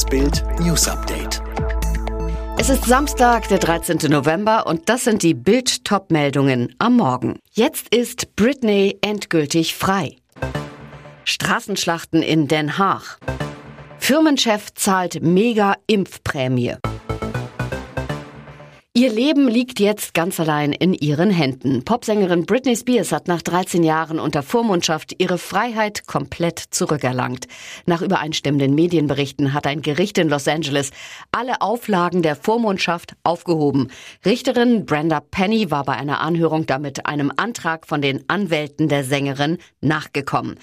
Das Bild News Update. Es ist Samstag, der 13. November und das sind die Bild-Top-Meldungen am Morgen. Jetzt ist Britney endgültig frei. Straßenschlachten in Den Haag. Firmenchef zahlt Mega-Impfprämie. Ihr Leben liegt jetzt ganz allein in ihren Händen. Popsängerin Britney Spears hat nach 13 Jahren unter Vormundschaft ihre Freiheit komplett zurückerlangt. Nach übereinstimmenden Medienberichten hat ein Gericht in Los Angeles alle Auflagen der Vormundschaft aufgehoben. Richterin Brenda Penny war bei einer Anhörung damit einem Antrag von den Anwälten der Sängerin nachgekommen.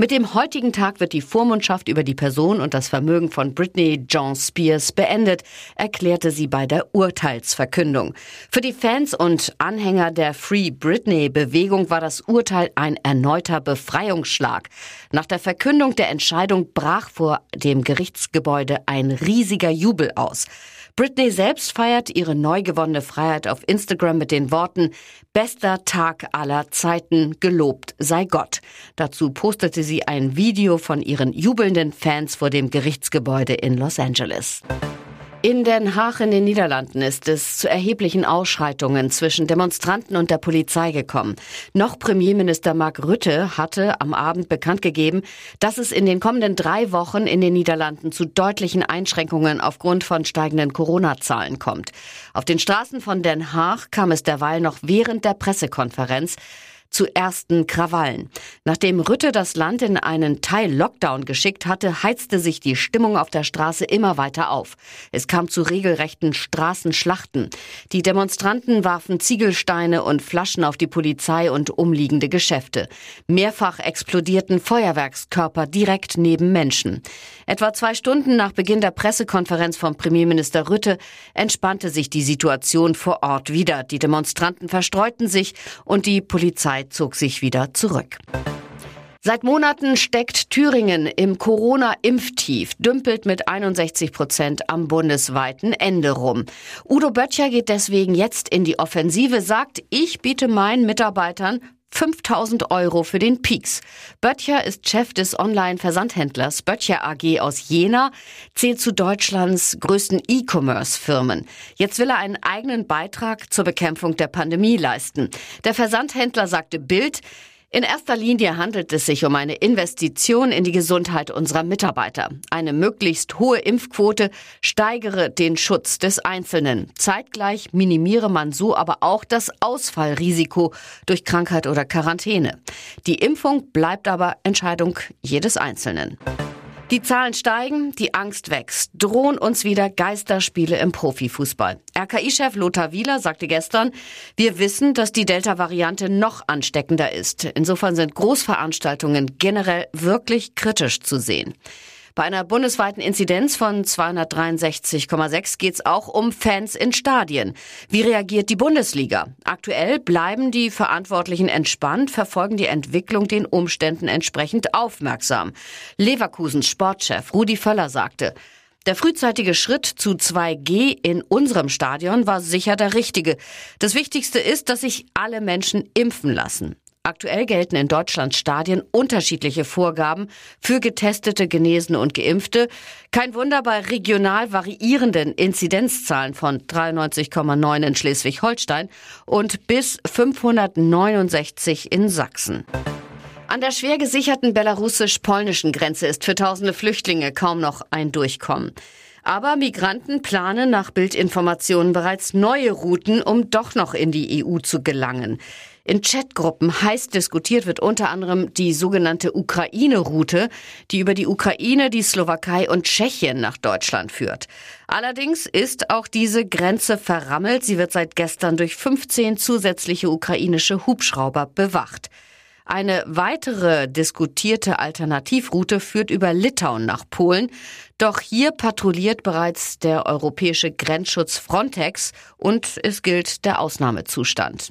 Mit dem heutigen Tag wird die Vormundschaft über die Person und das Vermögen von Britney John Spears beendet, erklärte sie bei der Urteilsverkündung. Für die Fans und Anhänger der Free Britney Bewegung war das Urteil ein erneuter Befreiungsschlag. Nach der Verkündung der Entscheidung brach vor dem Gerichtsgebäude ein riesiger Jubel aus. Britney selbst feiert ihre neu gewonnene Freiheit auf Instagram mit den Worten Bester Tag aller Zeiten, gelobt sei Gott. Dazu postete sie ein Video von ihren jubelnden Fans vor dem Gerichtsgebäude in Los Angeles. In Den Haag in den Niederlanden ist es zu erheblichen Ausschreitungen zwischen Demonstranten und der Polizei gekommen. Noch Premierminister Mark Rutte hatte am Abend bekannt gegeben, dass es in den kommenden drei Wochen in den Niederlanden zu deutlichen Einschränkungen aufgrund von steigenden Corona-Zahlen kommt. Auf den Straßen von Den Haag kam es derweil noch während der Pressekonferenz zu ersten Krawallen. Nachdem Rütte das Land in einen Teil-Lockdown geschickt hatte, heizte sich die Stimmung auf der Straße immer weiter auf. Es kam zu regelrechten Straßenschlachten. Die Demonstranten warfen Ziegelsteine und Flaschen auf die Polizei und umliegende Geschäfte. Mehrfach explodierten Feuerwerkskörper direkt neben Menschen. Etwa zwei Stunden nach Beginn der Pressekonferenz von Premierminister Rütte entspannte sich die Situation vor Ort wieder. Die Demonstranten verstreuten sich und die Polizei Polizei zog sich wieder zurück. Seit Monaten steckt Thüringen im Corona-Impftief, dümpelt mit 61 Prozent am bundesweiten Ende rum. Udo Böttcher geht deswegen jetzt in die Offensive, sagt, ich biete meinen Mitarbeitern 5000 Euro für den Peaks. Böttcher ist Chef des Online-Versandhändlers Böttcher AG aus Jena, zählt zu Deutschlands größten E-Commerce-Firmen. Jetzt will er einen eigenen Beitrag zur Bekämpfung der Pandemie leisten. Der Versandhändler sagte Bild, in erster Linie handelt es sich um eine Investition in die Gesundheit unserer Mitarbeiter. Eine möglichst hohe Impfquote steigere den Schutz des Einzelnen. Zeitgleich minimiere man so aber auch das Ausfallrisiko durch Krankheit oder Quarantäne. Die Impfung bleibt aber Entscheidung jedes Einzelnen. Die Zahlen steigen, die Angst wächst. Drohen uns wieder Geisterspiele im Profifußball. RKI-Chef Lothar Wieler sagte gestern, wir wissen, dass die Delta-Variante noch ansteckender ist. Insofern sind Großveranstaltungen generell wirklich kritisch zu sehen. Bei einer bundesweiten Inzidenz von 263,6 geht es auch um Fans in Stadien. Wie reagiert die Bundesliga? Aktuell bleiben die Verantwortlichen entspannt, verfolgen die Entwicklung den Umständen entsprechend aufmerksam. Leverkusens Sportchef Rudi Völler sagte, der frühzeitige Schritt zu 2G in unserem Stadion war sicher der richtige. Das Wichtigste ist, dass sich alle Menschen impfen lassen. Aktuell gelten in Deutschland Stadien unterschiedliche Vorgaben für getestete, Genesene und Geimpfte. Kein Wunder bei regional variierenden Inzidenzzahlen von 93,9 in Schleswig-Holstein und bis 569 in Sachsen. An der schwer gesicherten belarussisch-polnischen Grenze ist für tausende Flüchtlinge kaum noch ein Durchkommen. Aber Migranten planen nach Bildinformationen bereits neue Routen, um doch noch in die EU zu gelangen. In Chatgruppen heiß diskutiert wird unter anderem die sogenannte Ukraine-Route, die über die Ukraine, die Slowakei und Tschechien nach Deutschland führt. Allerdings ist auch diese Grenze verrammelt. Sie wird seit gestern durch 15 zusätzliche ukrainische Hubschrauber bewacht. Eine weitere diskutierte Alternativroute führt über Litauen nach Polen. Doch hier patrouilliert bereits der europäische Grenzschutz Frontex und es gilt der Ausnahmezustand.